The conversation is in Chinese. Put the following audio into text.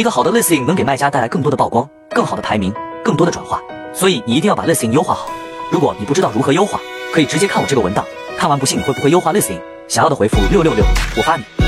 一个好的 listing 能给卖家带来更多的曝光更好的排名更多的转化所以你一定要把 listing 优化好。如果你不知道如何优化可以直接看我这个文档看完不信你会不会优化 listing 想要的回复六六六我发你。